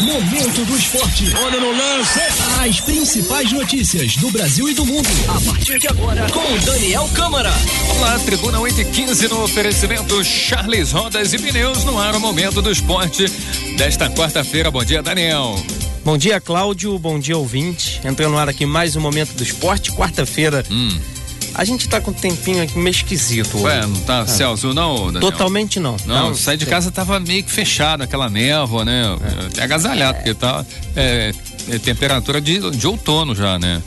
Momento do esporte. Olha no lance. As principais notícias do Brasil e do mundo. A partir de agora, com o Daniel Câmara. Olá, Tribuna 8 e 15 no oferecimento Charles Rodas e Pneus no ar, o momento do esporte desta quarta-feira. Bom dia, Daniel. Bom dia, Cláudio. Bom dia, ouvinte. Entrando no ar aqui mais um momento do esporte, quarta-feira. Hum. A gente tá com um tempinho aqui meio esquisito. hoje. Ué, não tá céu azul não, Daniel? Totalmente não. Não, saí de casa tava meio que fechado, aquela névoa, né? Até agasalhado, porque tá é, é temperatura de, de outono já, né?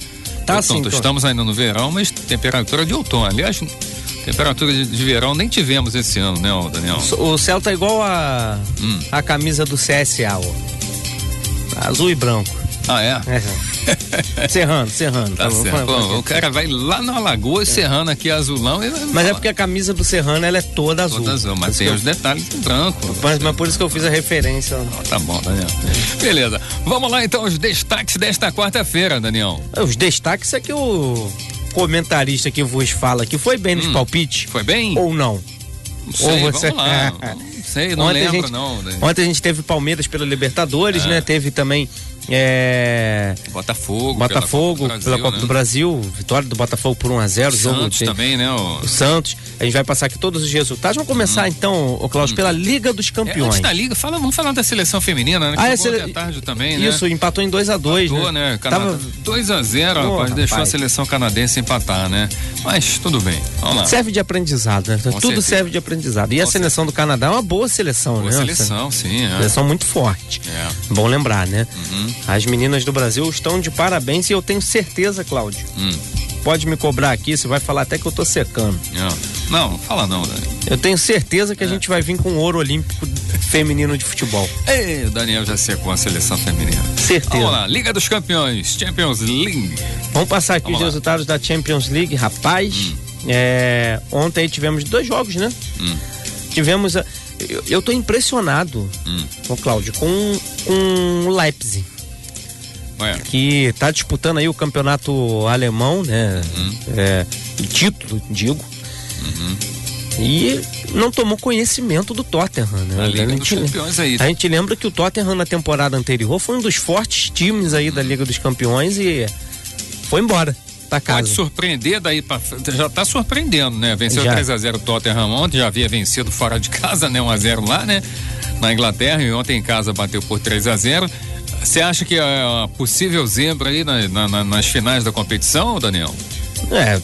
Tá outono, assim, tô- Estamos ainda no verão, mas temperatura de outono. Aliás, temperatura de, de verão nem tivemos esse ano, né, Daniel? O céu tá igual a, Hum. a camisa do CSA, ó. Azul e branco. Ah, é? É. serrando, serrando. Tá certo. vamos- Bom, o cara vai lá na Alagoa serrando aqui azulão Mas é porque a camisa do Serrano ela é toda azul. Toda azul, mas tem os detalhes em branco. Mas, mas por isso que eu fiz a referência. Tá bom, Daniel. Beleza. Vamos lá então, os destaques desta quarta-feira, Daniel. Os destaques é que o comentarista que vos fala aqui foi bem nos Hum. palpites. Foi bem? Ou não? Não sei, Ou você- vamos lá. Não sei, não Ontem lembro gente- não. Ontem a gente teve Palmeiras pela Libertadores, É. né? Teve também é, Botafogo. Botafogo pela Copa do pela Brasil, Copa né? do Brasil, vitória do Botafogo por 1 a 0 jogo Santos tem- também, né? O... o Santos. A gente vai passar aqui todos os resultados. Vamos começar então, o Cláudio, pela Liga dos Hum. É, Campeões. antes da liga, fala, vamos falar da seleção feminina, né? Que Ah, é, sele- tarde também, né? Isso, empatou em 2 a 2 Empatou, né? né? Canadá, Tava- 2 a 0 Pô, rapaz, deixou a seleção canadense empatar, né? Mas tudo bem, vamos lá. Serve de aprendizado, né? Tudo certeza. serve de aprendizado. E a Com seleção do Canadá é uma boa seleção, Boa né? seleção, sim. É. Seleção muito forte. É. Bom lembrar, né? Uhum. As meninas do Brasil estão de parabéns e eu tenho certeza, Cláudio. Hum. Pode me cobrar aqui, você vai falar até que eu tô secando. É. Não, não fala não, Daniel. Eu tenho certeza É. que a gente vai vir com o ouro olímpico feminino de futebol. Ei, o Daniel já secou a seleção feminina. Certeza. Vamos lá, Liga dos Campeões, Champions League. Vamos passar aqui Vamos os lá. resultados da Champions League, rapaz. É, ontem tivemos dois jogos, né? Hum. Tivemos. A, eu, eu tô impressionado, Hum. Cláudio, com, com o Leipzig, Ué, que tá disputando aí o campeonato alemão, né? Uhum. É, título, digo. E não tomou conhecimento do Tottenham, né? a Liga a, dos gente, Campeões aí. a gente lembra que o Tottenham na temporada anterior foi um dos fortes times aí da Liga dos Campeões e foi embora pra casa. Pode surpreender daí pra frente. Já tá surpreendendo, né? Venceu Já. 3x0 o Tottenham ontem, já havia vencido fora de casa, né? 1x0 lá, né? Na Inglaterra, e ontem em casa bateu por 3x0. Você acha que é uma possível zebra aí na- na- na- nas finais da competição, Daniel? É,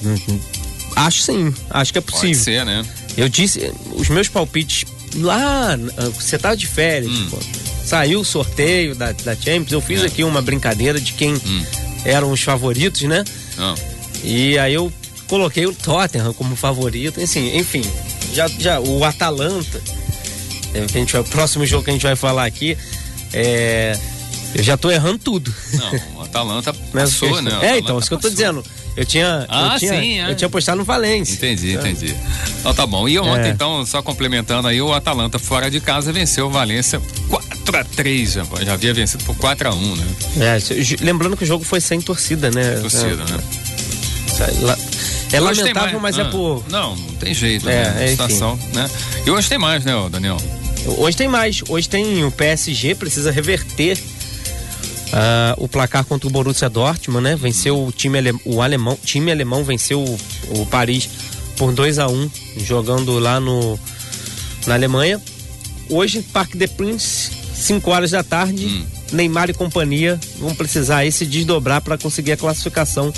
acho sim, acho que é Pode possível. ser, né? Eu disse, os meus palpites lá, ah, você tava de férias, Hum. pô, saiu o sorteio da, da Champions, eu fiz É. aqui uma brincadeira de quem Hum. eram os favoritos, né? Não. E aí eu coloquei o Tottenham como favorito, assim, enfim, já, já o Atalanta, é, a gente o próximo jogo que a gente vai falar aqui, é, eu já tô errando tudo. Não, o Atalanta Mas passou, né? É, então, isso que eu tô dizendo. Eu tinha, Ah, eu tinha, sim, é. eu tinha apostado no Valência. Entendi, entendi. Então tá bom. E ontem, É. então, só complementando aí, o Atalanta fora de casa venceu o Valência 4x3, já, já havia vencido por 4x1, né? É, lembrando que o jogo foi sem torcida, né? Torcida, né? É, é lamentável, mas ah, é por. Não, não tem jeito, É, né? é, situação, né? E hoje tem mais, né, Daniel? Hoje tem mais. Hoje tem o PSG, precisa reverter ah, o placar contra o Borussia Dortmund, né? Venceu o time, ale- o alemão, time alemão venceu o, o Paris por 2 a 1 jogando lá no, na Alemanha. Hoje, Parque de Prince, 5 horas da tarde, Hum. Neymar e companhia vão precisar aí se desdobrar para conseguir a classificação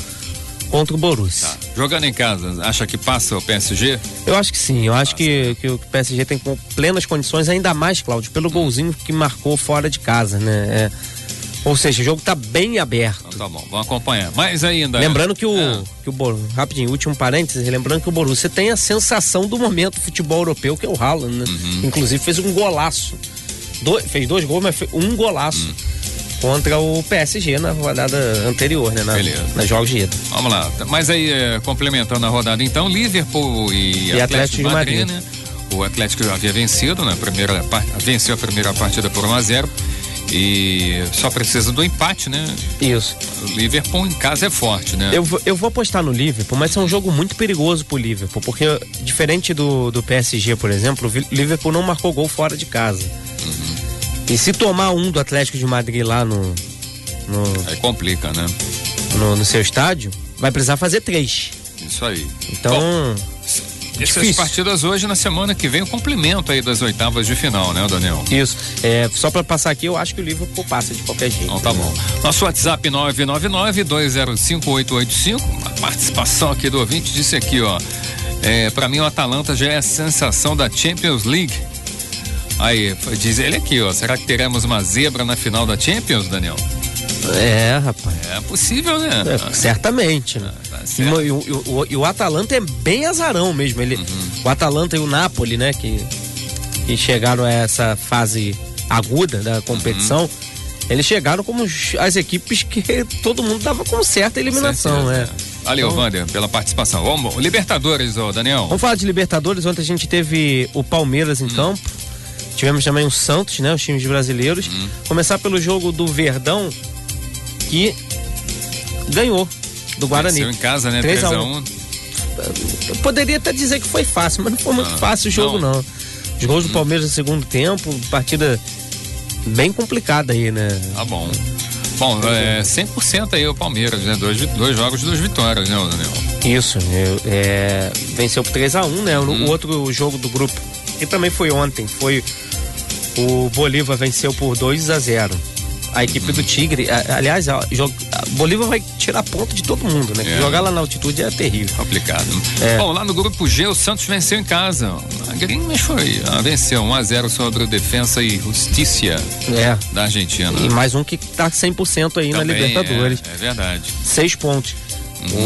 contra o Borussia. Tá. Jogando em casa, acha que passa o PSG? Eu acho que sim, eu acho que, que o PSG tem plenas condições, ainda mais, Cláudio, pelo golzinho que marcou fora de casa, né? É, ou seja, o jogo tá bem aberto. Então tá bom, vamos acompanhar. Mais ainda. né? Lembrando que o, É. que o Bor- rapidinho, último parênteses, lembrando que o Borussia tem a sensação do momento do futebol europeu, que é o Haaland, né? Uhum. Inclusive fez um golaço. Do- fez dois gols, mas um golaço Uhum. contra o PSG na rodada anterior, né? Na, Beleza. na jogos de ida. Vamos lá. Mas aí, é, complementando a rodada, então, Liverpool e, E Atlético de Madrid. né? O Atlético já havia vencido na primeira parte, venceu a primeira partida por 1 a 0 e só precisa do empate, né? Isso. O Liverpool em casa é forte, né? Eu, vou- eu vou apostar no Liverpool, mas é um jogo muito perigoso pro Liverpool, porque diferente do, do PSG, por exemplo, o Liverpool não marcou gol fora de casa. E se tomar um do Atlético de Madrid lá no. no Aí complica, né? no, no seu estádio, vai precisar fazer três. Isso aí. Então, Bom, essas difícil. partidas hoje, na semana que vem, o complemento aí das oitavas de final, né, Daniel? isso. É, só pra passar aqui, eu acho que o Liverpool passa de qualquer jeito. Então tá bom. Nosso WhatsApp 999-205-885. Uma participação aqui do ouvinte disse aqui, ó. É, pra mim o Atalanta já é a sensação da Champions League. Aí, diz ele aqui, ó. Será que teremos uma zebra na final da Champions, Daniel? É, rapaz. É possível, né? É, certamente, né? tá E, o- o, o- o Atalanta é bem azarão mesmo. Ele, Uhum. O Atalanta e o Napoli, né? Que, que chegaram a essa fase aguda da competição. Uhum. Eles chegaram como as equipes que todo mundo dava com certa eliminação, Certeza, né? é. Valeu, Wander, pela participação. Vamos, Libertadores, ô Daniel. Vamos falar de Libertadores. Ontem a gente teve o Palmeiras Hum. em campo. Tivemos também o Santos, né? Os times brasileiros. Hum. Começar pelo jogo do Verdão, que ganhou do Guarani. Venceu em casa, né? 3 a 3x1. Eu poderia até dizer que foi fácil, mas não foi muito Ah, fácil o jogo, não. não. Os gols do Palmeiras no segundo tempo, partida bem complicada aí, né? Tá bom. Bom, é 100% aí o Palmeiras, né? Dois, dois jogos, duas vitórias, né, Daniel? Isso, é, venceu por 3x1, né? Hum. o outro jogo do grupo, que também foi ontem, foi o Bolívar venceu por 2 a 0 A equipe do Tigre, a- aliás, a, a Bolívar vai tirar ponto de todo mundo, né? É. Jogar lá na altitude é terrível. Complicado. É. Bom, lá no grupo G, o Santos venceu em casa. A Grêmio, mas foi. ah, venceu 1x0 sobre o Defensa e Justiça É. da Argentina. E mais um que tá 100% aí na Também Libertadores. É, é verdade. seis pontos.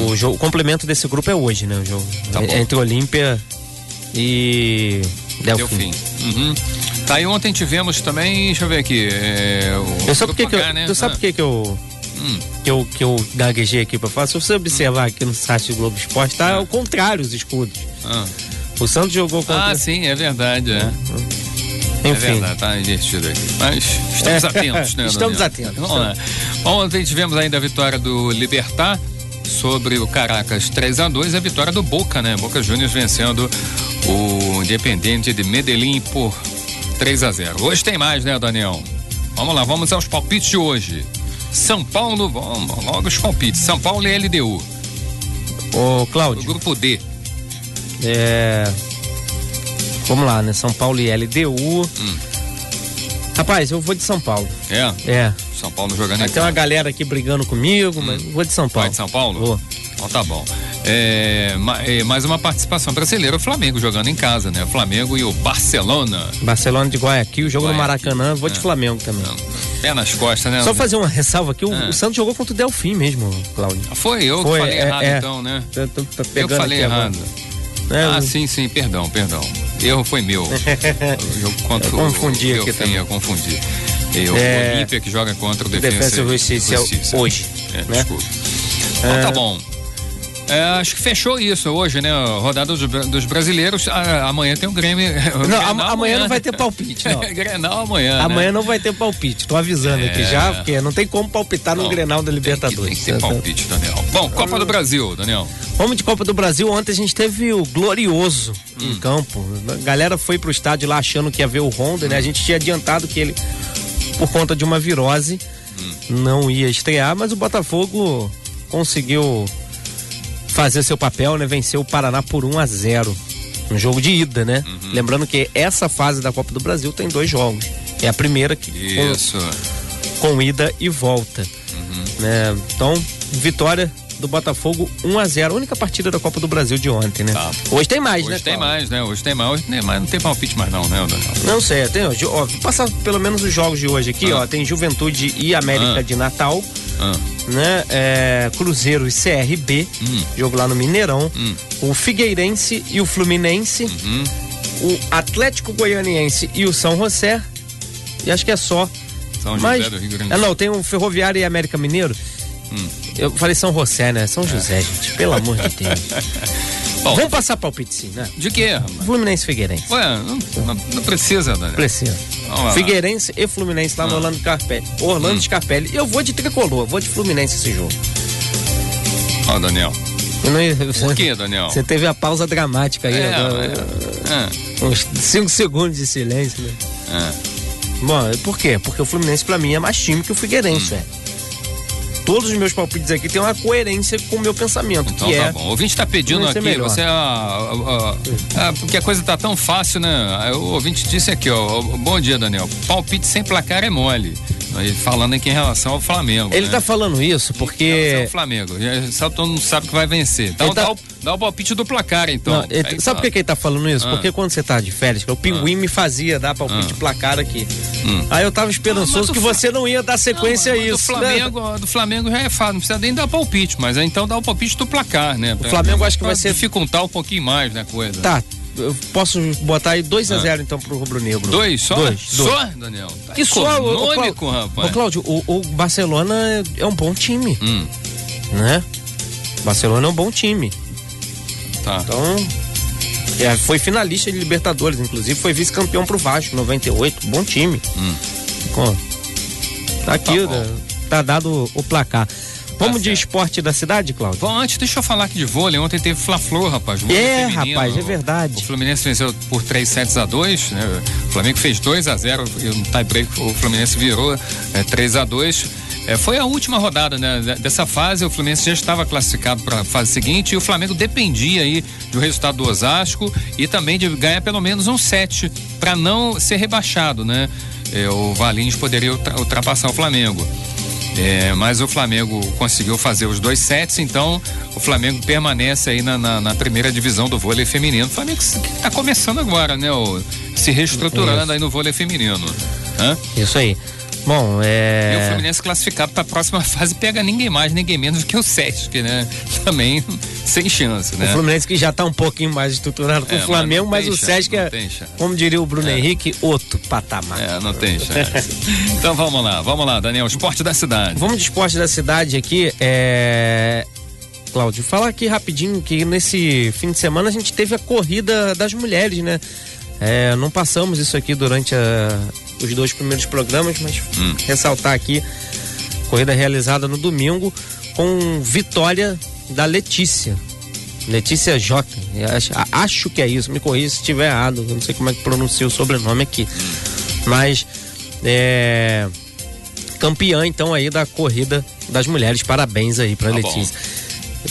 O, jogo, o complemento desse grupo é hoje, né? O jogo Uhum. Tá entre Olímpia e Delfim. fim. Uhum. Tá, e ontem tivemos também, deixa eu ver aqui. É, o Eu sabe por que eu, né? tu sabe Ah, por que que eu hum, que eu que eu gaguejei aqui pra falar? Se você observar aqui no site do Globo Esporte, tá ao contrário os escudos. ah. O Santos jogou contra Ah, sim, é verdade, é. É enfim. verdade, tá invertido aqui. Mas estamos É, atentos, né? estamos atentos. Vamos lá. Bom, ontem tivemos ainda a vitória do Libertar sobre o Caracas 3 a 2 a vitória do Boca, né? Boca Juniors vencendo o Independente de Medellín por 3 a 0 Hoje tem mais, né, Daniel? Vamos lá, vamos aos palpites de hoje. São Paulo, vamos logo os palpites. São Paulo e LDU. Ô, O Cláudio, grupo D. é... Vamos lá, né? São Paulo e LDU. Hum. Rapaz, eu vou de São Paulo. É, É. São Paulo jogando Vai em ter uma galera aqui brigando comigo, mas vou de São Paulo. Vai de São Paulo? Vou. Então tá bom. É, é, mais uma participação brasileira, o Flamengo jogando em casa, né? O Flamengo e o Barcelona. Barcelona de Guayaquil, jogo no Guayaquil, Maracanã, vou de é. Flamengo também. Pé nas costas, né? Só fazer uma ressalva aqui, o, Ah. o Santos jogou contra o Delfim mesmo, Cláudio. Foi eu Foi, que falei é, errado é. então, né? Tô- tô- tô Eu falei errado. É, ah, o- sim, sim, perdão, perdão. Erro foi meu. O jogo contra Eu confundi o, aqui eu, também. Eu confundi. E o É. Olímpia que joga contra o Defensa, Defensa e Justiça hoje, É, né? Desculpa. Então tá bom. É, acho que fechou isso hoje, né? Rodada dos, dos brasileiros. Ah, amanhã tem o Grêmio. o Não, Grenal am- amanhã não vai ter palpite, não. Grenal amanhã. Amanhã né? não vai ter palpite, tô avisando aqui É. já, porque não tem como palpitar no Não, Grenal da Tem que, Libertadores. tem que ter palpite, Daniel. Bom, Copa do Brasil, Daniel. Vamos de Copa do Brasil. Ontem a gente teve o Glorioso Hum. em campo. A galera foi pro estádio lá achando que ia ver o Honda, né? A gente tinha adiantado que ele, por conta de uma virose, Hum. não ia estrear, mas o Botafogo conseguiu fazer seu papel, né? Venceu o Paraná por 1 a 0 no jogo de ida, né? Uhum. Lembrando que essa fase da Copa do Brasil tem dois jogos. É a primeira que com, Isso. com ida e volta. Uhum. Né? Então, vitória do Botafogo 1 a 0 a única partida da Copa do Brasil de ontem, né? Tá. Hoje tem mais, Hoje né? tem Cláudio? mais, né? Hoje tem mais. Hoje tem mais. Não tem palpite mais, não, né, Daniel? Não sei, tem, de- ó, vou passar pelo menos os jogos de hoje aqui, Ah. ó. Tem Juventude e América Ah. de Natal, Ah, né? É, Cruzeiro e CRB, Hum. jogo lá no Mineirão. Hum. O Figueirense e o Fluminense. uhum. O Atlético Goianiense e o São José. E acho que é só. São José Mas, do Rio Grande do ah, Sul. não, tem o Ferroviário e América Mineiro. Hum. Eu falei São José, né? São José, gente. Pelo amor de Deus. Bom, Vamos passar palpite sim, né? de quê, rapaz? Fluminense Figueirense. Ué, não, não- precisa, Daniel. Precisa. Vamos lá. Figueirense e Fluminense lá no Ah. Orlando Scarpelli. Orlando Hum. Scarpelli. Eu vou de tricolor, vou de Fluminense esse jogo. Ó, Daniel. Eu não- Por quê, Daniel? Você teve a pausa dramática aí, É, agora, é, uns 5 segundos de silêncio, né? é. Bom, por quê? Porque o Fluminense pra mim é mais time que o Figueirense, Hum. é. Todos os meus palpites aqui têm uma coerência com o meu pensamento, Então que tá é bom. O ouvinte tá pedindo aqui, melhor. você. ah, ah, ah, porque a coisa tá tão fácil, né? O ouvinte disse aqui, ó. Bom dia, Daniel. Palpite sem placar é mole. Falando aqui em relação ao Flamengo. Ele né? tá falando isso Em porque. ao Flamengo. Só todo mundo sabe que vai vencer. Então Ele tá- dá, o, dá o palpite do placar, então. Não, ele- Aí sabe tá. por que, que ele tá falando isso? Ah. Porque quando você tá de férias, o pinguim me fazia dar palpite Ah. placar aqui. Hum. Aí eu tava Ah, esperançoso mas o que você não ia dar sequência Não, a mas isso. Do né? Flamengo, do Flamengo já é fácil, não precisa nem dar palpite, mas aí então dá o palpite do placar, né? O Flamengo acho que vai ser- dificultar um pouquinho mais, né, coisa. Tá, eu posso botar aí 2 a Ah. 0 então pro Rubro Negro. Dois só? Dois, dois. Só, Daniel? Tá Que só, Cláudio, rapaz. Ô, Cláudio, o, o Barcelona é- um bom time, Hum, né? Barcelona é um bom time. tá. Então, é, foi finalista de Libertadores, inclusive foi vice-campeão pro Vasco, 98, bom time. Hum. Ó, tá aqui, tá, tá dado o placar. Vamos de certo. esporte da cidade, Cláudio? Bom, antes deixa eu falar aqui de vôlei. Ontem teve Fla-Flu, rapaz. É, feminino. rapaz, é O verdade. Fluminense venceu por 3 sets a 2, né? O Flamengo fez 2 a 0 e no tie-break o Fluminense virou é, 3 a 2 é, foi a última rodada né, de- dessa fase. O Fluminense já estava classificado para a fase seguinte e o Flamengo dependia aí do resultado do Osasco e também de ganhar pelo menos um set para não ser rebaixado, né? É, o Valinhos poderia ultra- ultrapassar o Flamengo. É, mas o Flamengo conseguiu fazer os dois sets, então o Flamengo permanece aí na, na- na primeira divisão do vôlei feminino. O Flamengo está começando agora, né? o- se reestruturando Isso. aí no vôlei feminino. Hã? Isso aí. Bom, E o é. Fluminense classificado para a próxima fase pega ninguém mais, ninguém menos que o Sesc, né? Também sem chance, O né? Fluminense que já tá um pouquinho mais estruturado que É, o mas Flamengo, mas, tem o Sesc é, como diria o Bruno Henrique, outro patamar. É, não tem chance. então vamos lá, vamos lá, Daniel, esporte da cidade. Vamos de esporte da cidade aqui. É... Cláudio, falar aqui rapidinho que nesse fim de semana a gente teve a corrida das mulheres, né? É, não passamos isso aqui durante a- os dois primeiros programas, mas Hum. ressaltar aqui. Corrida realizada no domingo com vitória da Letícia. Letícia J. Acho, que é isso, me corrija se estiver errado. Não sei como é que pronuncia o sobrenome aqui. Mas é campeã então aí da corrida das mulheres. Parabéns aí pra Tá bom.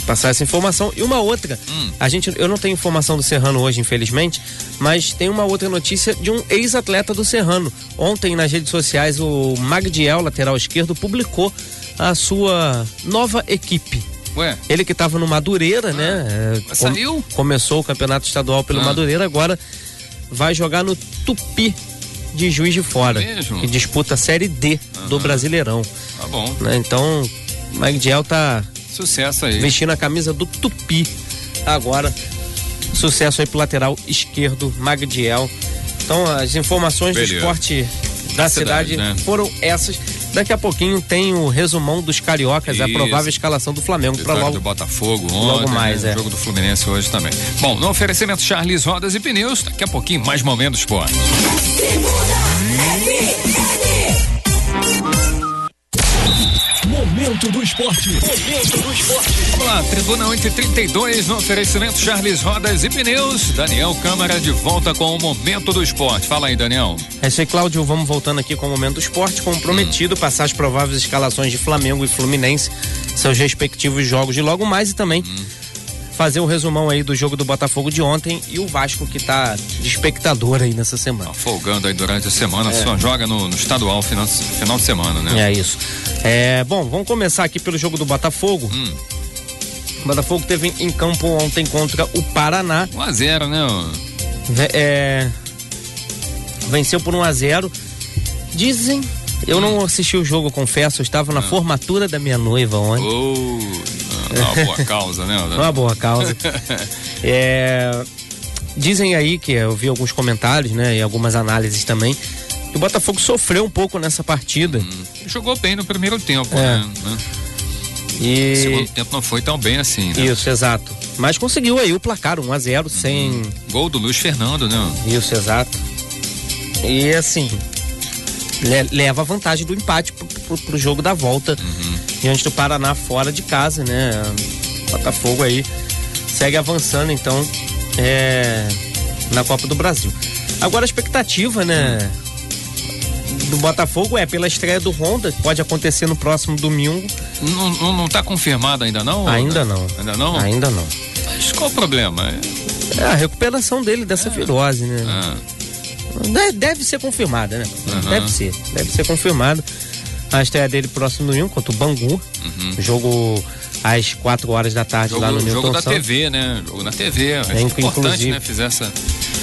Passar essa informação. E uma outra, Hum. a gente, eu não tenho informação do Serrano hoje, infelizmente, mas tem uma outra notícia de um ex-atleta do Serrano. Ontem nas redes sociais o Magdiel, lateral esquerdo, publicou a sua nova equipe. Ué, Ele que estava no Madureira, né? é, mas saiu? começou o campeonato estadual pelo Ah. Madureira, agora vai jogar no Tupi de Juiz de Fora, Mesmo? que disputa a Série D do Brasileirão. tá bom. né? Então, o Magdiel tá Sucesso aí. vestindo a camisa do Tupi agora. Sucesso aí pro lateral esquerdo, Magdiel. Então, as informações Beleza. do esporte da cidade, cidade, né? foram essas. Daqui a pouquinho tem o resumão dos cariocas, a Isso. provável escalação do Flamengo para logo. do Botafogo ontem, logo mais, né? é. jogo do Fluminense hoje também. Bom, no oferecimento Charles Rodas e Pneus, daqui a pouquinho mais momento do esporte. Esporte. Momento do esporte. Vamos lá, Tribuna 832, no oferecimento Charles Rodas e Pneus. Daniel Câmara de volta com o momento do esporte. Fala aí, Daniel. É isso aí, Cláudio. Vamos voltando aqui com o momento do esporte. Como prometido, passar as prováveis escalações de Flamengo e Fluminense, seus respectivos jogos de logo mais e também fazer o resumão aí do jogo do Botafogo de ontem e o Vasco que tá de espectador aí nessa semana. Folgando aí durante a semana, só joga no, no estadual final, final de semana, né? É isso. É, bom, vamos começar aqui pelo jogo do Botafogo. Hum. O Botafogo teve em campo ontem contra o Paraná. 1 a 0 né? é, venceu por 1 a 0 Dizem, eu não assisti o jogo, confesso, eu estava na formatura da minha noiva ontem. Oh, uma boa causa, né? Uma boa causa. É, dizem aí que eu vi alguns comentários, né, e algumas análises também, que o Botafogo sofreu um pouco nessa partida. Jogou bem no primeiro tempo, É. né? né? O E segundo tempo não foi tão bem assim, né? isso, exato. Mas conseguiu aí o placar 1 a 0 sem Gol do Luiz Fernando, né? isso, exato. E assim, le- leva a vantagem do empate pro, pro, pro jogo da volta diante do Paraná fora de casa, né? Botafogo aí segue avançando então é, na Copa do Brasil. Agora a expectativa, né? do Botafogo é pela estreia do Honda, pode acontecer no próximo domingo. Não, não, não tá confirmado ainda não? Ainda não. Ainda não? Ainda não. Mas qual o problema? É a recuperação dele dessa virose, né? Ah, Deve, ser confirmada, né? Aham. Deve ser. Deve ser confirmada. A estreia dele próximo domingo contra o Bangu. Jogo às 4 horas da tarde lá no Uhum. jogo, jogo Newton da Santos. TV, né? Jogo na TV. Acho É, importante, né? Fizer essa,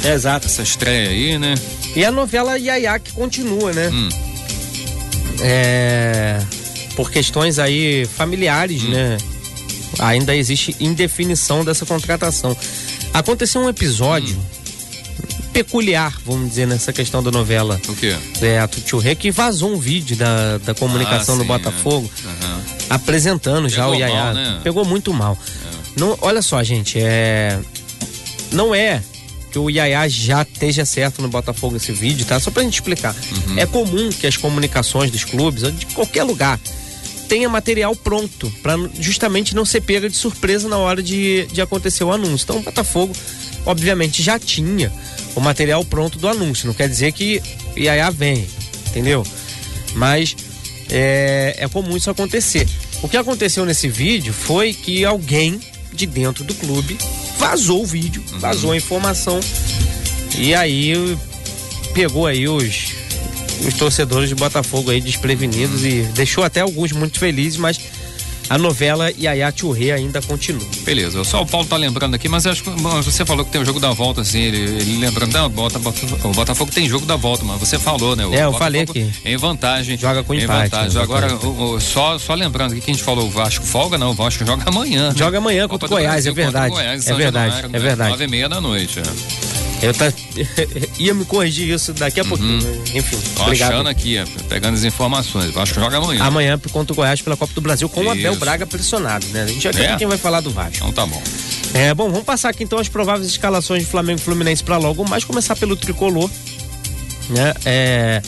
É, exato. essa estreia aí, né? E a novela Yaya que continua, né? Hum. É, por questões aí familiares, Hum. né? Ainda existe indefinição dessa contratação. Aconteceu um episódio Hum. Peculiar, vamos dizer, nessa questão da novela O quê? é, a Tutu Rê, que vazou um vídeo da, da comunicação Ah, do sim, Botafogo é. Aham. apresentando já Pegou o Yaya. mal, né? Pegou muito mal. Não, olha só, gente, é. Não é que o Yaya já esteja certo no Botafogo esse vídeo, tá? Só pra gente explicar. Uhum. É comum que as comunicações dos clubes, de qualquer lugar, tenha material pronto para justamente não ser pega de surpresa na hora de, de acontecer o anúncio. Então o Botafogo, obviamente, já tinha o material pronto do anúncio. Não quer dizer que Yaya vem, entendeu? Mas é, é comum isso acontecer. O que aconteceu nesse vídeo foi que alguém de dentro do clube vazou o vídeo, vazou a informação e aí pegou aí os, os torcedores de Botafogo aí desprevenidos e deixou até alguns muito felizes, mas a novela Yaya Churré ainda continua. Beleza, só o Paulo tá lembrando aqui, mas acho que bom, você falou que tem o jogo da volta, assim, ele, ele lembrando, não, o Botafogo, o Botafogo tem jogo da volta, mas você falou, né? O É, eu Botafogo falei aqui. Em vantagem. Joga com em empate, Vantagem. né? Agora, o- o- só, só lembrando aqui que a gente falou, o Vasco folga, não, o Vasco joga amanhã. né? Joga amanhã Copa contra o Goiás, Brasil é verdade. Goiás, É verdade, Januário, é né? verdade. Nove e meia da noite. É. Eu tá, ia me corrigir isso daqui a pouquinho. né? Enfim, Uhum. Tô obrigado. achando aqui, é, pegando as informações. Vasco joga amanhã. Amanhã contra o Goiás pela Copa do Brasil com o Abel Isso. Braga pressionado, né? A gente já É? quem vai falar do Vasco. Então tá bom. É, bom, vamos passar aqui então as prováveis escalações de Flamengo e Fluminense para logo, mais começar pelo tricolor, né? É,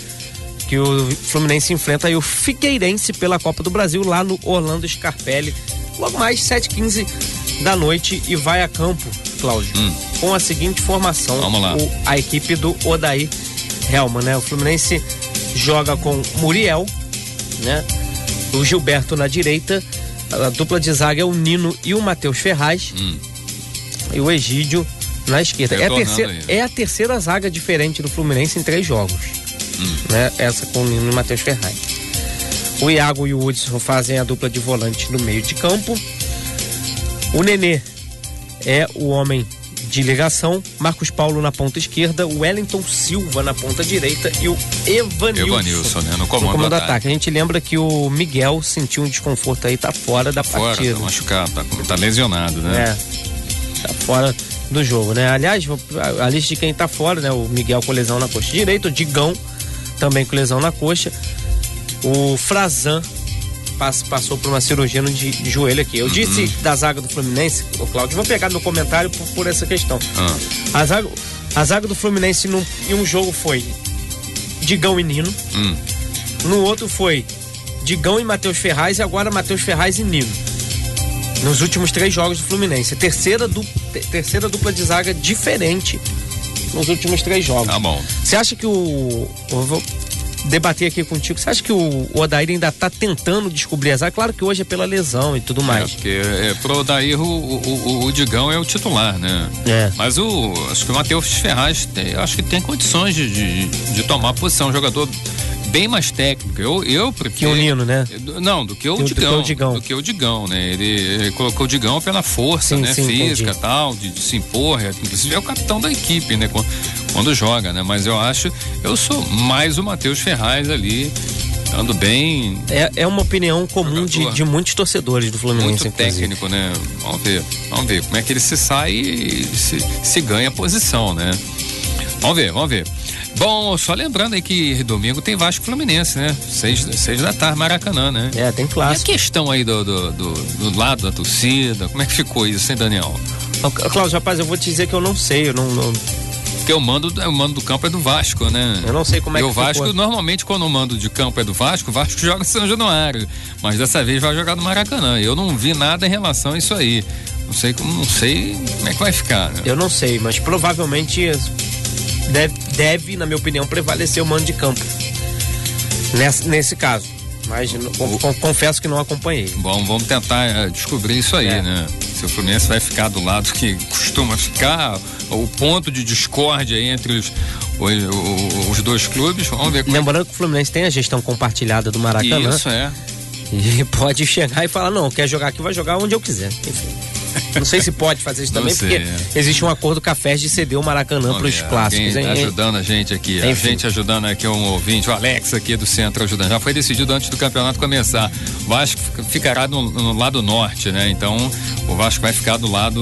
que o Fluminense enfrenta aí o Figueirense pela Copa do Brasil lá no Orlando Scarpelli, logo mais 7h15 da noite e vai a campo, Cláudio, com a seguinte formação: Hum. Vamos lá. O- a equipe do Odair Helman, né? O Fluminense joga com Muriel, né? O Gilberto na direita, a dupla de zaga é o Nino e o Matheus Ferraz Hum. e o Egídio na esquerda. É a, terceira, aí. é a terceira zaga diferente do Fluminense em três jogos. Hum. Né? Essa com o Nino e o Matheus Ferraz. O Iago e o Hudson fazem a dupla de volante no meio de campo. O Nenê é o homem de ligação. Marcos Paulo na ponta esquerda. Wellington Silva na ponta direita. E o Evanilson, Evanilson, né? No comando do ataque. A gente lembra que o Miguel sentiu um desconforto aí, tá fora da Fora, partida. tá machucado, tá, tá lesionado, né? É. Tá fora do jogo, né? Aliás, a lista de quem tá fora, né? O Miguel com lesão na coxa direita, o Digão também com lesão na coxa. O Frazan pass- passou por uma cirurgia no de, de joelho aqui. Eu disse da zaga do Fluminense, o Cláudio, vou pegar meu comentário por, por essa questão. Ah, A zaga, a zaga do Fluminense num, em um jogo foi Digão e Nino. hum. No outro foi Digão e Matheus Ferraz e agora Matheus Ferraz e Nino. Nos últimos três jogos do Fluminense. Terceira, du te- terceira dupla de zaga diferente nos últimos três jogos. Tá bom. Você acha que o. Debater aqui contigo. Você acha que o Odair ainda tá tentando descobrir a zaga? Claro que hoje é pela lesão e tudo É, mais. porque é, pro Dair o, o, o- o Digão é o titular, né? É. Mas o. Acho que o Matheus Ferraz tem, acho que tem condições de, de, de tomar posição. Um jogador bem mais técnico. Eu, eu prefiro. Que o Nino, né? Não, do que o, Do- do que Digão, o Digão. Do que o Digão, né? Ele, ele colocou o Digão pela força, Sim, né? sim, Física entendi. tal, de, de se impor. é, Inclusive é o capitão da equipe, né? Quando, quando joga, né? Mas eu acho. Eu sou mais o Matheus Ferraz ali. Ando bem, É, é uma opinião comum de, de muitos torcedores do Fluminense. muito inclusive. técnico, né? Vamos ver, vamos ver como é que ele se sai e se, se ganha posição, né? Vamos ver, vamos ver. Bom, só lembrando aí que domingo tem Vasco Fluminense, né? Seis, seis da tarde, Maracanã, né? É, tem E a clássico. questão aí do, do, do, do lado da torcida, como é que ficou isso, hein, Daniel? Cláudio, rapaz, eu vou te dizer que eu não sei. Eu não, não- Porque o mando, o mando do campo é do Vasco, né? eu não sei como é e que o Vasco, ficou. normalmente, quando o mando de campo é do Vasco, o Vasco joga em São Januário. Mas dessa vez vai jogar no Maracanã. Eu não vi nada em relação a isso aí. Não sei como, não sei como é que vai ficar, né? Eu não sei, mas provavelmente deve, deve, na minha opinião, prevalecer o mando de campo. Nesse, nesse caso. Mas confesso que não acompanhei. Bom, vamos tentar uh, descobrir isso aí, é. né? Se o Fluminense vai ficar do lado que costuma ficar, o ponto de discórdia entre os, os, os dois clubes, vamos ver. É Lembrando que o Fluminense tem a gestão compartilhada do Maracanã. Isso, é. E pode chegar e falar, não, quer jogar aqui, vai jogar onde eu quiser. Enfim. Não sei se pode fazer isso também, sei, porque é. existe um acordo com a FES de ceder o Maracanã para os clássicos. Hein? Ajudando a gente aqui, Enfim. a gente ajudando aqui um ouvinte, o Alex aqui do centro ajudando. Já foi decidido antes do campeonato começar. O Vasco ficará no, no lado norte, né? Então o Vasco vai ficar do lado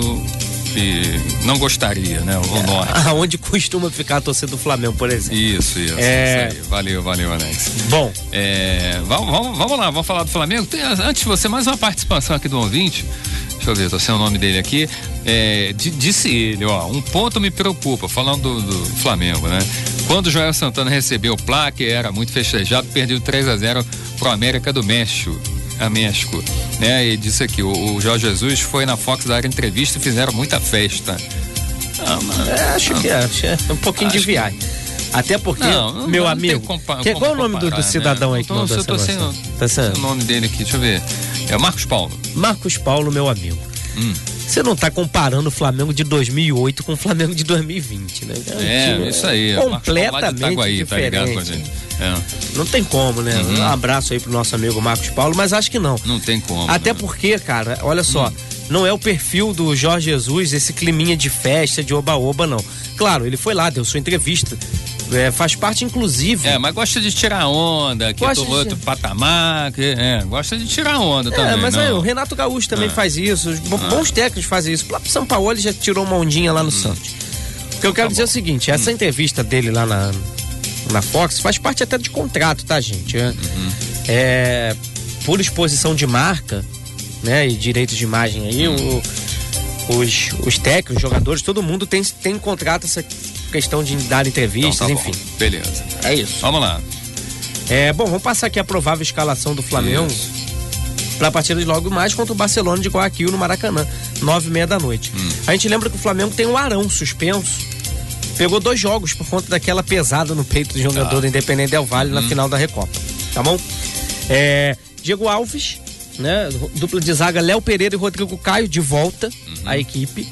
que não gostaria, né? O é, norte. Aonde costuma ficar a torcida do Flamengo, por exemplo. Isso, isso. É... isso valeu, valeu, Alex. Bom. É, vamos, vamos, vamos lá, vamos falar do Flamengo. Tem, antes de você, mais uma participação aqui do ouvinte. Deixa eu ver, tô sem o nome dele aqui. É, disse ele, ó, um ponto me preocupa, falando do, do Flamengo, né? Quando o Joel Santana recebeu o plaque, era muito festejado, perdeu 3 a 0 pro América do México a México, né? E disse aqui, o, o Jorge Jesus foi na Fox dar entrevista e fizeram muita festa. Ah, mano, é, acho ah, que é, acho é um pouquinho de viagem. Até porque, não, meu não amigo, que, qual é o nome do, do cidadão né? aí que então, mandou eu tô sem, tá sem o nome dele aqui, deixa eu ver. É Marcos Paulo. Marcos Paulo, meu amigo. Hum. Você não está comparando o Flamengo de 2008 com o Flamengo de 2020, né? É, é isso aí. Completamente Itaguaí, tá diferente. Tá é. Não tem como, né? Uhum. Um abraço aí pro nosso amigo Marcos Paulo, mas acho que não. Não tem como. Até né? porque, cara, olha só, hum. não é o perfil do Jorge Jesus esse climinha de festa, de oba-oba, não. Claro, ele foi lá, deu sua entrevista, é, faz parte, inclusive. É, mas gosta de tirar onda, que é do outro patamar, que, é, gosta de tirar onda é, também. Mas não. aí, o Renato Gaúcho também ah. faz isso, os ah. bons técnicos fazem isso. O próprio São Paulo já tirou uma ondinha lá no hum. Santos. O que eu quero tá dizer é o seguinte: essa hum. entrevista dele lá na, na Fox faz parte até de contrato, tá, gente? É, uhum. é por exposição de marca, né, e direitos de imagem aí, o, os, os técnicos, os jogadores, todo mundo tem, tem contrato essa questão de dar entrevistas, então, tá enfim. Bom. Beleza. É isso. Vamos lá. É, bom, vamos passar aqui a provável escalação do Flamengo para a partida de logo mais contra o Barcelona de Guayaquil no Maracanã, nove e meia da noite. Hum. A gente lembra que o Flamengo tem um Arão suspenso. Pegou dois jogos por conta daquela pesada no peito do jogador ah. do Independente Del Valle hum. na final da Recopa. Tá bom? É, Diego Alves, né? Dupla de zaga Léo Pereira e Rodrigo Caio de volta uhum. à equipe.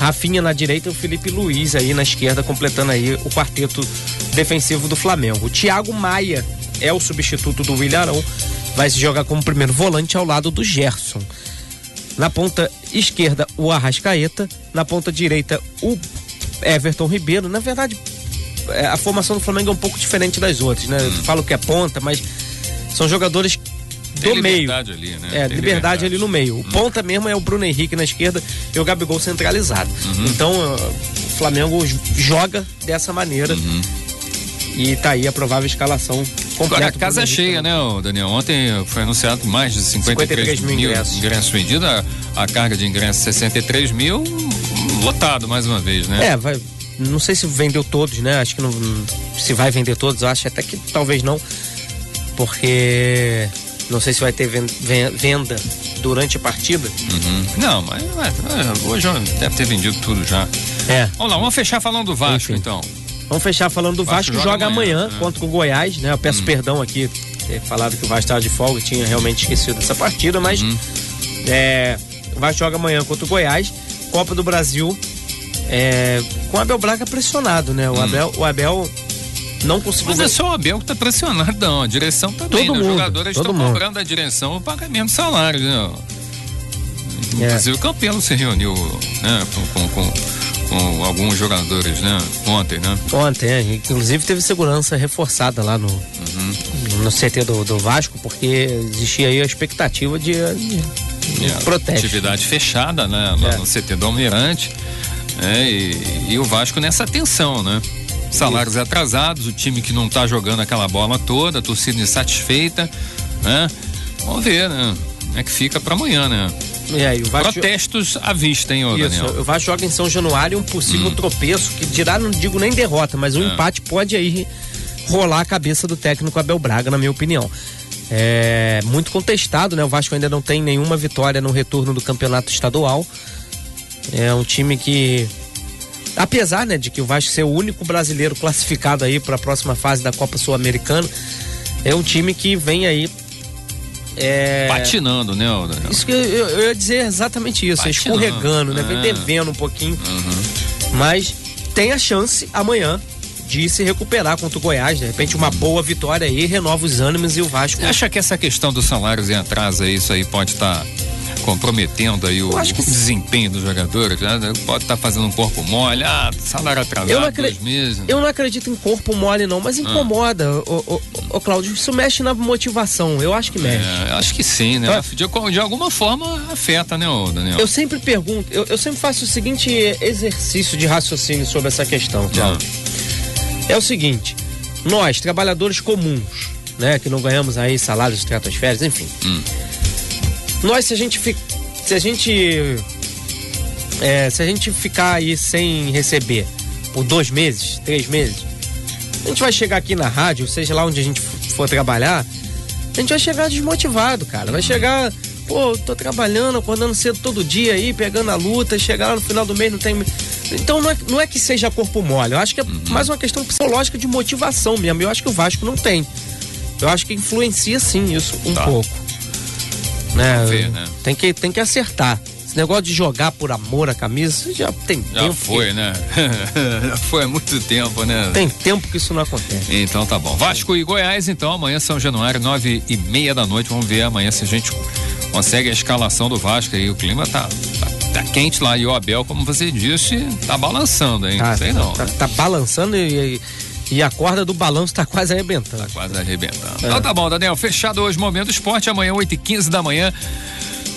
Rafinha na direita e o Felipe Luiz aí na esquerda, completando aí o quarteto defensivo do Flamengo. O Thiago Maia é o substituto do William vai se jogar como primeiro volante ao lado do Gerson. Na ponta esquerda, o Arrascaeta. Na ponta direita, o Everton Ribeiro. Na verdade, é, a formação do Flamengo é um pouco diferente das outras, né? Eu falo que é ponta, mas são jogadores do meio. Ali, né? É, liberdade, liberdade, ali no meio. O hum. ponta mesmo é o Bruno Henrique na esquerda e o Gabigol centralizado. Uhum. Então, uh, o Flamengo joga dessa maneira. Uhum. E tá aí a provável escalação completa. Agora, a casa é cheia, né, Daniel? Ontem foi anunciado mais de 53, 53 mil, mil ingressos. ingressos vendidos. A, a, carga de ingressos 63 mil, lotado mais uma vez, né? É, vai. Não sei se vendeu todos, né? Acho que não. Se vai vender todos, acho até que talvez não. Porque não sei se vai ter venda durante a partida. Uhum. Não, mas, hoje deve ter vendido tudo já. É. Vamos lá, vamos fechar falando do Vasco, Enfim. então. Vamos fechar falando do Vasco, Vasco joga, joga, amanhã, amanhã é. contra o Goiás, né? Eu peço uhum. perdão aqui ter falado que o Vasco estava de folga, tinha realmente esquecido dessa partida, mas uhum. é, o Vasco joga amanhã contra o Goiás, Copa do Brasil, é, com o Abel Braga pressionado, né? O uhum. Abel, o Abel não conseguiu. Mas é só o Abel que tá pressionado, não. A direção também, todo né? Mundo, Os jogadores estão cobrando a direção o pagamento do salário, né? É. Inclusive o Campelo se reuniu né, com, com, com, alguns jogadores, né? Ontem, né? Ontem, é. Inclusive teve segurança reforçada lá no, uhum. no CT do, do, Vasco, porque existia aí a expectativa de, de, de é, protesto. Atividade fechada, né? Lá é. no CT do Almirante. É, e, e o Vasco nessa tensão, né? Salários atrasados, o time que não está jogando aquela bola toda, a torcida insatisfeita, né? Vamos ver, né? Como é que fica para amanhã, né? E aí. Protestos à vista, hein, ô Isso, Daniel? O Vasco joga em São Januário um possível hum. tropeço, que dirá, não digo nem derrota, mas um é. empate pode aí rolar a cabeça do técnico Abel Braga, na minha opinião. É muito contestado, né? O Vasco ainda não tem nenhuma vitória no retorno do campeonato estadual. É um time que Apesar, né, de que o Vasco ser o único brasileiro classificado aí para a próxima fase da Copa Sul-Americana, é um time que vem aí é... Patinando, né, Daniel? Isso que eu, eu, ia dizer exatamente isso, Patinando. escorregando, né? Vem é. devendo um pouquinho. Uhum. Mas tem a chance amanhã de se recuperar contra o Goiás. De repente, uma boa vitória aí, renova os ânimos e o Vasco. Acha que essa questão dos salários em atraso, isso aí pode estar. Tá comprometendo aí o, o desempenho dos jogadores, né? Pode estar tá fazendo um corpo mole, ah, salário atrasado, eu não dois meses. Eu não acredito em corpo mole não, mas incomoda, ah. o, o, o, Cláudio, isso mexe na motivação, eu acho que mexe. É, acho que sim, né? Ah. De, de, alguma forma afeta, né, Daniel? Eu sempre pergunto, eu, eu, sempre faço o seguinte exercício de raciocínio sobre essa questão, Cláudio. Ah. É o seguinte, nós, trabalhadores comuns, né, que não ganhamos aí salários estratosféricos, enfim... Hum nós, se a gente se a gente é, se a gente ficar aí sem receber por dois meses, três meses, a gente vai chegar aqui na rádio, seja lá onde a gente for trabalhar, a gente vai chegar desmotivado, cara. Vai chegar, pô, tô trabalhando, acordando cedo todo dia aí, pegando a luta, chegar lá no final do mês não tem. Então não é, não é que seja corpo mole, eu acho que é uhum. mais uma questão psicológica de motivação mesmo. Eu acho que o Vasco não tem. Eu acho que influencia sim isso um tá. pouco. Né? Ver, né? Tem, que, tem que acertar. Esse negócio de jogar por amor a camisa já tem já tempo. Foi, que... né? já foi há muito tempo, né? Tem tempo que isso não acontece. Então tá bom. Vasco e Goiás, então, amanhã São Januário, nove e meia da noite. Vamos ver amanhã se a gente consegue a escalação do Vasco aí. O clima tá, tá, tá quente lá. E o Abel, como você disse, tá balançando, hein? Tá, Sei não. Tá, né? tá balançando e, e e a corda do balanço está quase arrebentando. Está quase arrebentando. É. Então tá bom, Daniel. Fechado hoje Momento Esporte. Amanhã, 8 e 15 da manhã.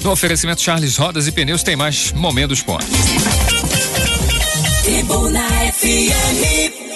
No oferecimento Charles Rodas e Pneus tem mais Momento Esporte. Tribuna FM.